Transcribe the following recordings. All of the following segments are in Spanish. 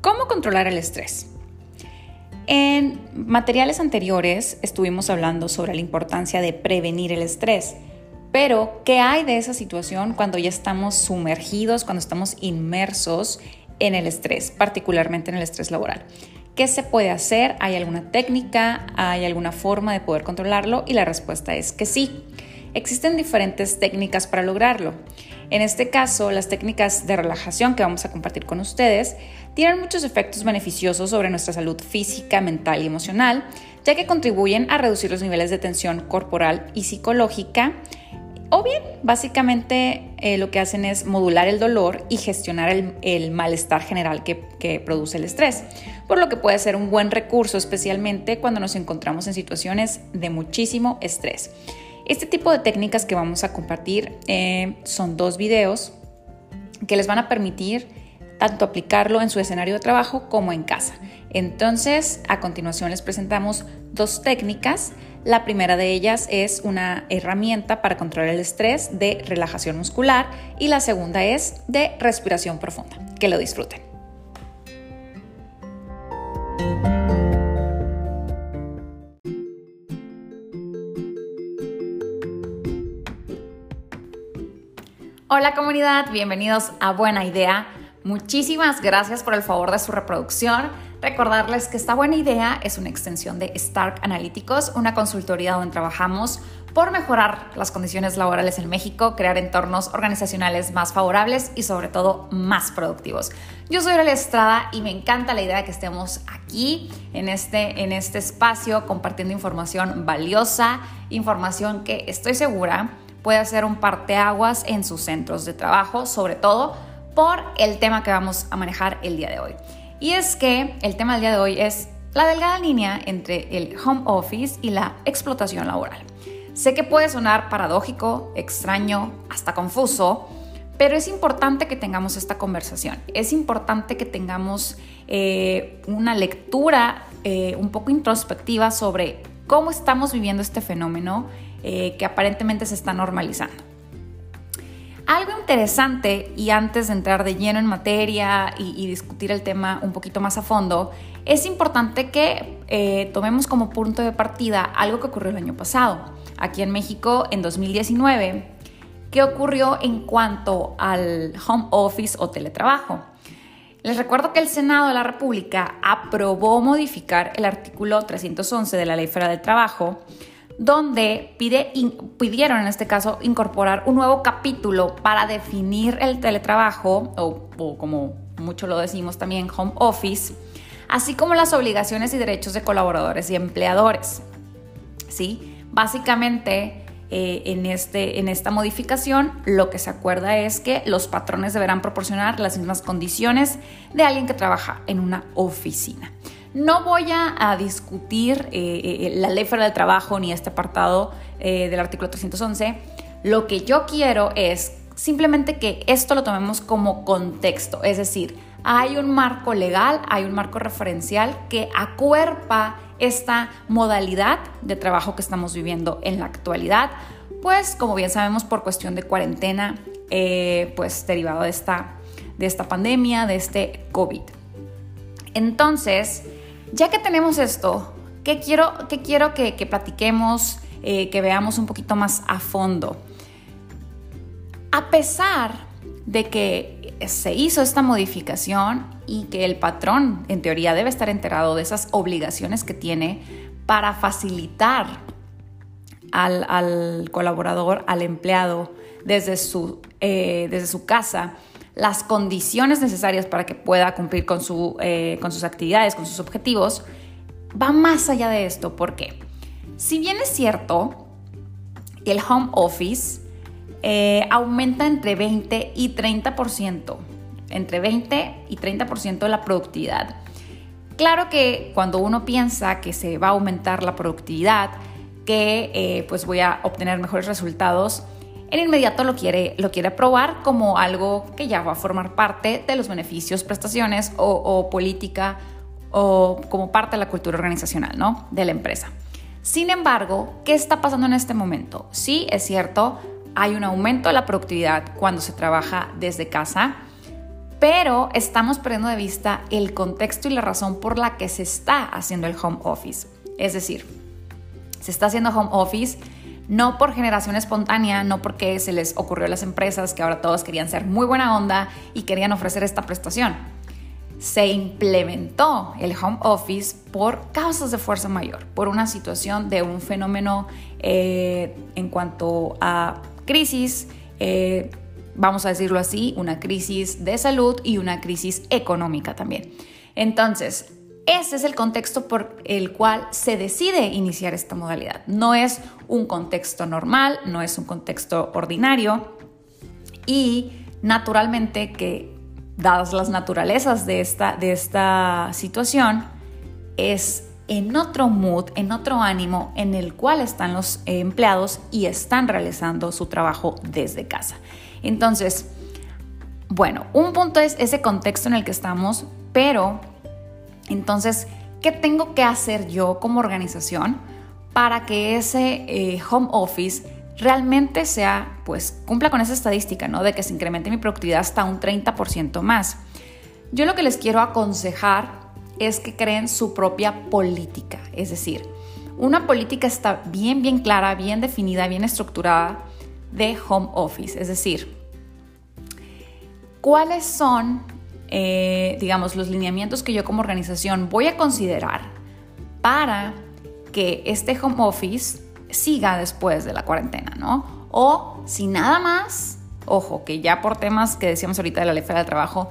¿Cómo controlar el estrés? En materiales anteriores estuvimos hablando sobre la importancia de prevenir el estrés, pero ¿qué hay de esa situación cuando ya estamos sumergidos, cuando estamos inmersos en el estrés, particularmente en el estrés laboral? ¿Qué se puede hacer? ¿Hay alguna técnica? ¿Hay alguna forma de poder controlarlo? Y la respuesta es que sí. Existen diferentes técnicas para lograrlo. En este caso, las técnicas de relajación que vamos a compartir con ustedes tienen muchos efectos beneficiosos sobre nuestra salud física, mental y emocional, ya que contribuyen a reducir los niveles de tensión corporal y psicológica, o bien, básicamente eh, lo que hacen es modular el dolor y gestionar el, malestar general que, que, produce el estrés, por lo que puede ser un buen recurso, especialmente cuando nos encontramos en situaciones de muchísimo estrés. Este tipo de técnicas que vamos a compartir eh, son dos videos que les van a permitir tanto aplicarlo en su escenario de trabajo como en casa. Entonces, a continuación les presentamos dos técnicas. La primera de ellas es una herramienta para controlar el estrés de relajación muscular y la segunda es de respiración profunda. Que lo disfruten. Hola comunidad, bienvenidos a Buena Idea. Muchísimas gracias por el favor de su reproducción. Recordarles que esta buena idea es una extensión de Stark Analyticos, una consultoría donde trabajamos por mejorar las condiciones laborales en México, crear entornos organizacionales más favorables y sobre todo más productivos. Yo soy Aurelia Estrada y me encanta la idea de que estemos aquí en este, en este espacio compartiendo información valiosa, información que estoy segura puede ser un parteaguas en sus centros de trabajo, sobre todo por el tema que vamos a manejar el día de hoy. Y es que el tema del día de hoy es la delgada línea entre el home office y la explotación laboral. Sé que puede sonar paradójico, extraño, hasta confuso, pero es importante que tengamos esta conversación. Es importante que tengamos eh, una lectura eh, un poco introspectiva sobre cómo estamos viviendo este fenómeno eh, que aparentemente se está normalizando. Algo interesante, y antes de entrar de lleno en materia y, discutir el tema un poquito más a fondo, es importante que eh, tomemos como punto de partida algo que ocurrió el año pasado, aquí en México en 2019. ¿Qué ocurrió en cuanto al home office o teletrabajo? Les recuerdo que el Senado de la República aprobó modificar el artículo 311 de la Ley Federal del Trabajo donde pidieron en este caso incorporar un nuevo capítulo para definir el teletrabajo, o, como mucho lo decimos también, home office, así como las obligaciones y derechos de colaboradores y empleadores. ¿Sí? Básicamente, eh, en, este, en esta modificación, lo que se acuerda es que los patrones deberán proporcionar las mismas condiciones de alguien que trabaja en una oficina. No voy a, discutir eh, eh, la ley federal del trabajo ni este apartado eh, del artículo 311. Lo que yo quiero es simplemente que esto lo tomemos como contexto, es decir, hay un marco legal, hay un marco referencial que acuerpa esta modalidad de trabajo que estamos viviendo en la actualidad, pues como bien sabemos por cuestión de cuarentena, pues derivado de esta, de esta pandemia, de este COVID. Entonces, ya que tenemos esto, ¿qué quiero, quiero que, platiquemos, eh, que veamos un poquito más a fondo? A pesar de que se hizo esta modificación y que el patrón, en teoría, debe estar enterado de esas obligaciones que tiene para facilitar al, colaborador, al empleado, desde su, eh, desde su casa, las condiciones necesarias para que pueda cumplir con, su, eh, con sus actividades, con sus objetivos, va más allá de esto. ¿Por qué? Si bien es cierto, el home office eh, aumenta entre 20 y 30%, entre 20 y 30% de la productividad. Claro que cuando uno piensa que se va a aumentar la productividad, que eh, pues voy a obtener mejores resultados, en inmediato lo quiere, lo quiere probar como algo que ya va a formar parte de los beneficios, prestaciones o, política o como parte de la cultura organizacional ¿no? de la empresa. Sin embargo, ¿qué está pasando en este momento? Sí, es cierto, hay un aumento de la productividad cuando se trabaja desde casa, pero estamos perdiendo de vista el contexto y la razón por la que se está haciendo el home office. Es decir, se está haciendo home office no por generación espontánea, no porque se les ocurrió a las empresas que ahora todos querían ser muy buena onda y querían ofrecer esta prestación. Se implementó el home office por causas de fuerza mayor, por una situación de un fenómeno eh, en cuanto a crisis, eh, vamos a decirlo así, una crisis de salud y una crisis económica también. Entonces, ese es el contexto por el cual se decide iniciar esta modalidad. No es un contexto normal, no es un contexto ordinario y naturalmente que dadas las naturalezas de esta, de esta situación, es en otro mood, en otro ánimo en el cual están los empleados y están realizando su trabajo desde casa. Entonces, bueno, un punto es ese contexto en el que estamos, pero entonces, ¿qué tengo que hacer yo como organización para que ese eh, home office realmente sea, pues, cumpla con esa estadística, ¿no? De que se incremente mi productividad hasta un 30% más. Yo lo que les quiero aconsejar es que creen su propia política, es decir, una política está bien, bien clara, bien definida, bien estructurada de home office, es decir, cuáles son eh, digamos, los lineamientos que yo como organización voy a considerar para que este home office siga después de la cuarentena, ¿no? O si nada más, ojo, que ya por temas que decíamos ahorita de la ley federal del trabajo,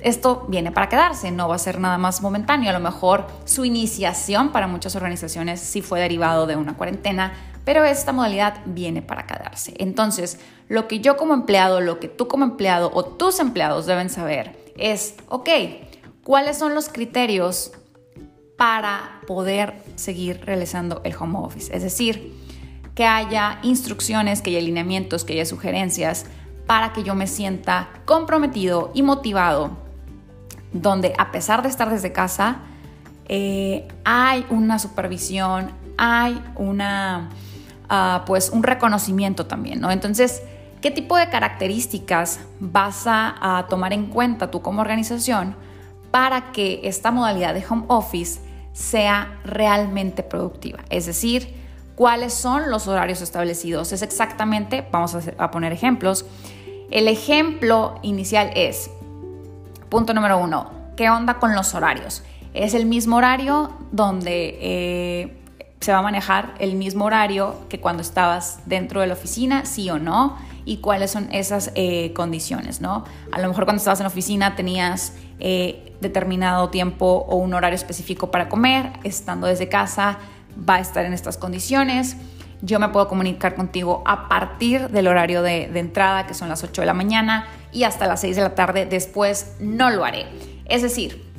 esto viene para quedarse, no va a ser nada más momentáneo. A lo mejor su iniciación para muchas organizaciones sí fue derivado de una cuarentena, pero esta modalidad viene para quedarse. Entonces, lo que yo como empleado, lo que tú como empleado o tus empleados deben saber es, ok, ¿cuáles son los criterios para poder seguir realizando el home office? Es decir, que haya instrucciones, que haya alineamientos, que haya sugerencias para que yo me sienta comprometido y motivado, donde a pesar de estar desde casa, eh, hay una supervisión, hay una, ah, pues un reconocimiento también, ¿no? Entonces, ¿Qué tipo de características vas a, tomar en cuenta tú como organización para que esta modalidad de home office sea realmente productiva? Es decir, ¿cuáles son los horarios establecidos? Es exactamente, vamos a, poner ejemplos. El ejemplo inicial es, punto número uno, ¿qué onda con los horarios? Es el mismo horario donde eh, se va a manejar el mismo horario que cuando estabas dentro de la oficina, sí o no y cuáles son esas eh, condiciones, ¿no? A lo mejor cuando estabas en la oficina tenías eh, determinado tiempo o un horario específico para comer, estando desde casa va a estar en estas condiciones. Yo me puedo comunicar contigo a partir del horario de, de entrada, que son las 8 de la mañana, y hasta las 6 de la tarde. Después no lo haré. Es decir,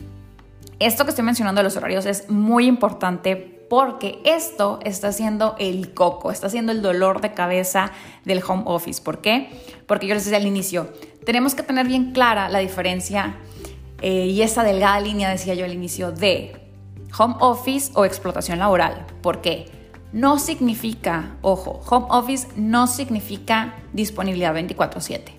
esto que estoy mencionando de los horarios es muy importante porque esto está siendo el coco, está siendo el dolor de cabeza del home office. ¿Por qué? Porque yo les decía al inicio, tenemos que tener bien clara la diferencia eh, y esa delgada línea, decía yo al inicio, de home office o explotación laboral. ¿Por qué? No significa, ojo, home office no significa disponibilidad 24/7.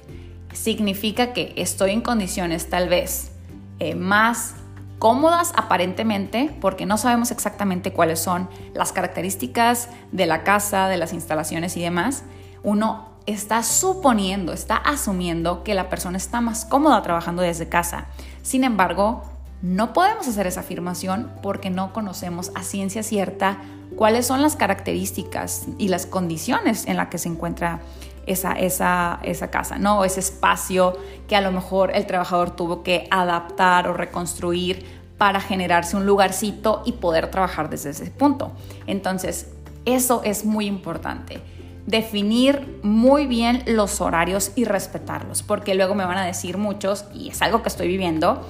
Significa que estoy en condiciones tal vez eh, más cómodas aparentemente, porque no sabemos exactamente cuáles son las características de la casa, de las instalaciones y demás, uno está suponiendo, está asumiendo que la persona está más cómoda trabajando desde casa. Sin embargo, no podemos hacer esa afirmación porque no conocemos a ciencia cierta cuáles son las características y las condiciones en las que se encuentra esa, esa, esa casa, ¿no? Ese espacio que a lo mejor el trabajador tuvo que adaptar o reconstruir para generarse un lugarcito y poder trabajar desde ese punto. Entonces, eso es muy importante. Definir muy bien los horarios y respetarlos, porque luego me van a decir muchos, y es algo que estoy viviendo,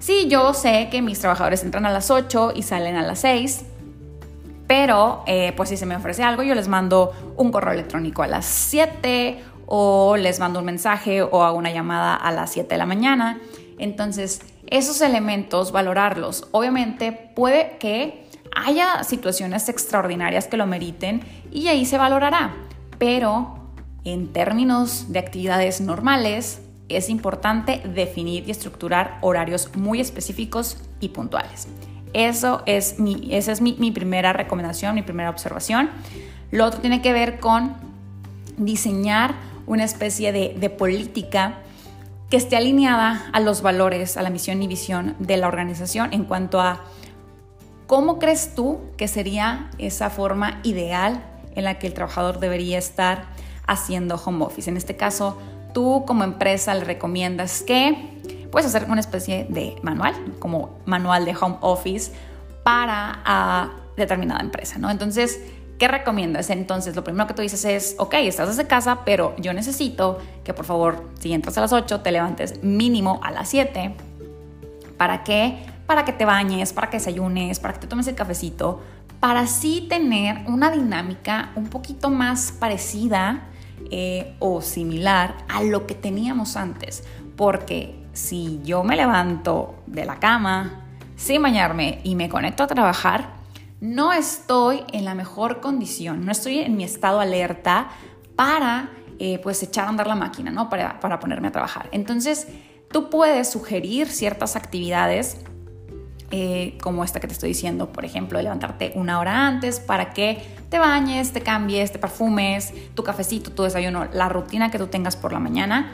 sí, yo sé que mis trabajadores entran a las 8 y salen a las 6, pero, eh, pues si se me ofrece algo, yo les mando un correo electrónico a las 7 o les mando un mensaje o hago una llamada a las 7 de la mañana. Entonces, esos elementos, valorarlos. Obviamente puede que haya situaciones extraordinarias que lo meriten y ahí se valorará, pero en términos de actividades normales, es importante definir y estructurar horarios muy específicos y puntuales. Eso es mi, esa es mi, primera recomendación, mi primera observación. Lo otro tiene que ver con diseñar una especie de, de política que esté alineada a los valores, a la misión y visión de la organización en cuanto a cómo crees tú que sería esa forma ideal en la que el trabajador debería estar haciendo home office. En este caso, tú como empresa le recomiendas que puedes hacer una especie de manual, como manual de home office para a determinada empresa, ¿no? Entonces, ¿qué recomiendas? Entonces, lo primero que tú dices es, ok, estás desde casa, pero yo necesito que por favor, si entras a las 8, te levantes mínimo a las 7. ¿Para qué? Para que te bañes, para que desayunes, para que te tomes el cafecito, para así tener una dinámica un poquito más parecida eh, o similar a lo que teníamos antes. Porque si yo me levanto de la cama sin bañarme y me conecto a trabajar, no estoy en la mejor condición, no estoy en mi estado alerta para eh, pues echar a andar la máquina, ¿no? Para, para ponerme a trabajar. Entonces, tú puedes sugerir ciertas actividades eh, como esta que te estoy diciendo, por ejemplo, levantarte una hora antes para que te bañes, te cambies, te perfumes, tu cafecito, tu desayuno, la rutina que tú tengas por la mañana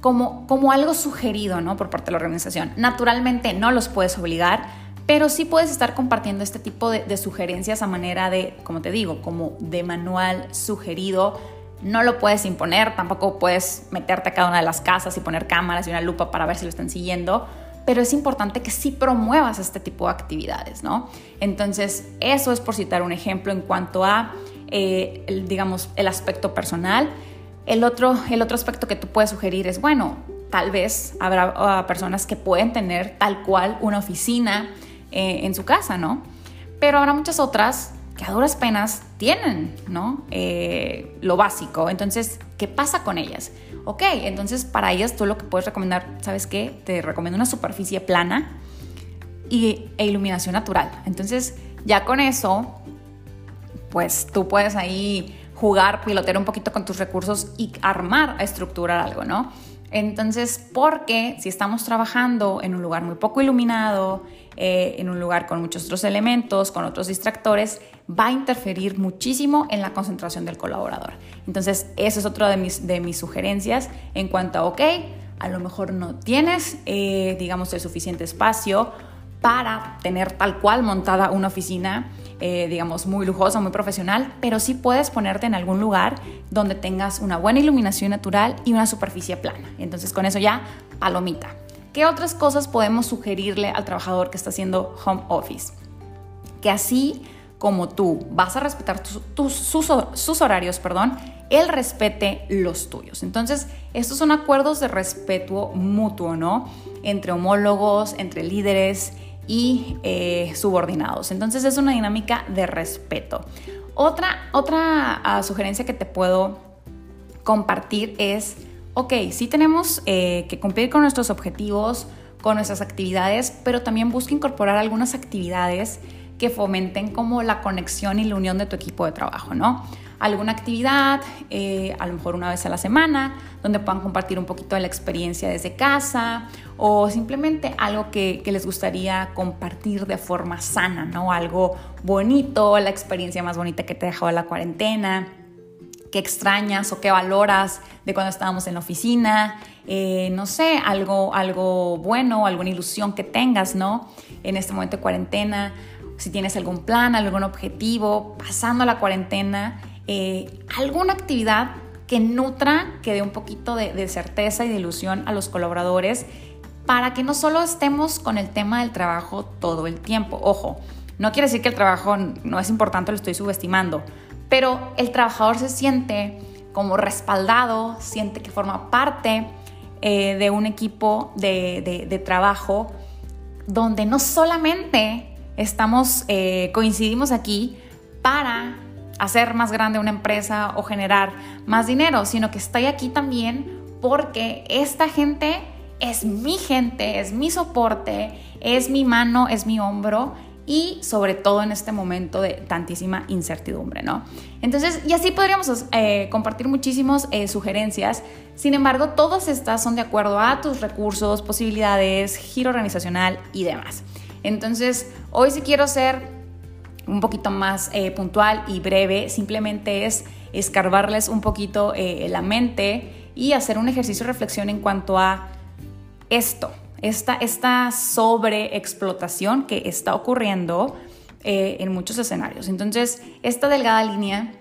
como, algo sugerido ¿no? por parte de la organización. Naturalmente no los puedes obligar, pero sí puedes estar compartiendo este tipo de, sugerencias a manera de, como te digo, como de manual sugerido. No lo puedes imponer, tampoco puedes meterte a cada una de las casas y poner cámaras y una lupa para ver si lo están siguiendo, pero es importante que sí promuevas este tipo de actividades, ¿no? Entonces, eso es por citar un ejemplo en cuanto a, eh, digamos, el aspecto personal. El otro, el otro aspecto que tú puedes sugerir es, bueno, tal vez habrá ah, personas que pueden tener tal cual una oficina eh, en su casa, ¿no? Pero habrá muchas otras que a duras penas tienen, ¿no? Eh, lo básico. Entonces, ¿qué pasa con ellas? Ok, entonces para ellas tú lo que puedes recomendar, ¿sabes qué? Te recomiendo una superficie plana y, e iluminación natural. Entonces, ya con eso, pues tú puedes ahí jugar, pilotear un poquito con tus recursos y armar, estructurar algo, ¿no? Entonces, porque si estamos trabajando en un lugar muy poco iluminado, eh, en un lugar con muchos otros elementos, con otros distractores, va a interferir muchísimo en la concentración del colaborador. Entonces, eso es otra de mis, de mis sugerencias en cuanto a, ok, a lo mejor no tienes, eh, digamos, el suficiente espacio para tener tal cual montada una oficina eh, digamos, muy lujosa, muy profesional, pero sí puedes ponerte en algún lugar donde tengas una buena iluminación natural y una superficie plana. Entonces con eso ya, palomita. ¿Qué otras cosas podemos sugerirle al trabajador que está haciendo home office? Que así como tú vas a respetar tus, sus, sus horarios, perdón, él respete los tuyos. Entonces, estos son acuerdos de respeto mutuo, ¿no? Entre homólogos, entre líderes y eh, subordinados. Entonces es una dinámica de respeto. Otra, otra ah, sugerencia que te puedo compartir es, ok, sí tenemos eh, que cumplir con nuestros objetivos, con nuestras actividades, pero también busca incorporar algunas actividades que fomenten como la conexión y la unión de tu equipo de trabajo, ¿no? alguna actividad, eh, a lo mejor una vez a la semana, donde puedan compartir un poquito de la experiencia desde casa o simplemente algo que, les gustaría compartir de forma sana, ¿no? Algo bonito, la experiencia más bonita que te dejó la cuarentena, qué extrañas o qué valoras de cuando estábamos en la oficina, eh, no sé, algo, algo bueno, alguna ilusión que tengas, ¿no? En este momento de cuarentena, si tienes algún plan, algún objetivo, pasando la cuarentena eh, alguna actividad que nutra, que dé un poquito de, certeza y de ilusión a los colaboradores para que no solo estemos con el tema del trabajo todo el tiempo. Ojo, no quiere decir que el trabajo no es importante, lo estoy subestimando, pero el trabajador se siente como respaldado, siente que forma parte eh, de un equipo de, trabajo donde no solamente estamos, eh, coincidimos aquí para hacer más grande una empresa o generar más dinero, sino que estoy aquí también porque esta gente es mi gente, es mi soporte, es mi mano, es mi hombro y sobre todo en este momento de tantísima incertidumbre, ¿no? Entonces, y así podríamos eh, compartir muchísimas eh, sugerencias, sin embargo, todas estas son de acuerdo a tus recursos, posibilidades, giro organizacional y demás. Entonces, hoy si quiero ser un poquito más eh, puntual y breve, simplemente es escarbarles un poquito la mente y hacer un ejercicio de reflexión en cuanto a esto, esta, esta sobreexplotación que está ocurriendo eh, en muchos escenarios. Entonces, esta delgada línea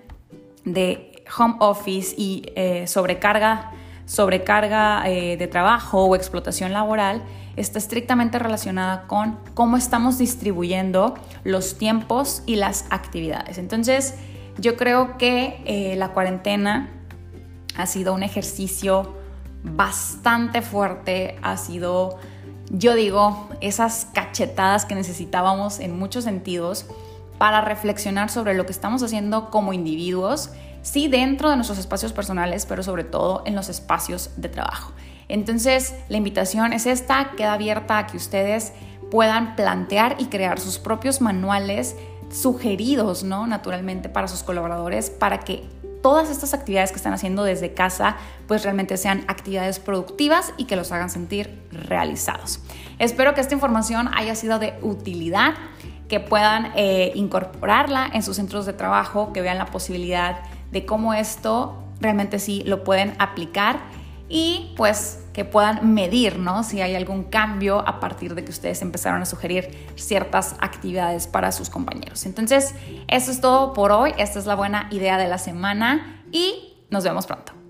de home office y eh, sobrecarga, sobrecarga eh, de trabajo o explotación laboral está estrictamente relacionada con cómo estamos distribuyendo los tiempos y las actividades. Entonces, yo creo que la cuarentena ha sido un ejercicio bastante fuerte, ha sido, yo digo, esas cachetadas que necesitábamos en muchos sentidos para reflexionar sobre lo que estamos haciendo como individuos, sí dentro de nuestros espacios personales, pero sobre todo en los espacios de trabajo. Entonces, la invitación es esta, queda abierta a que ustedes puedan plantear y crear sus propios manuales sugeridos, ¿no? Naturalmente para sus colaboradores, para que todas estas actividades que están haciendo desde casa pues realmente sean actividades productivas y que los hagan sentir realizados. Espero que esta información haya sido de utilidad, que puedan eh, incorporarla en sus centros de trabajo, que vean la posibilidad de cómo esto realmente sí lo pueden aplicar y pues que puedan medir, ¿no? Si hay algún cambio a partir de que ustedes empezaron a sugerir ciertas actividades para sus compañeros. Entonces, eso es todo por hoy. Esta es la buena idea de la semana y nos vemos pronto.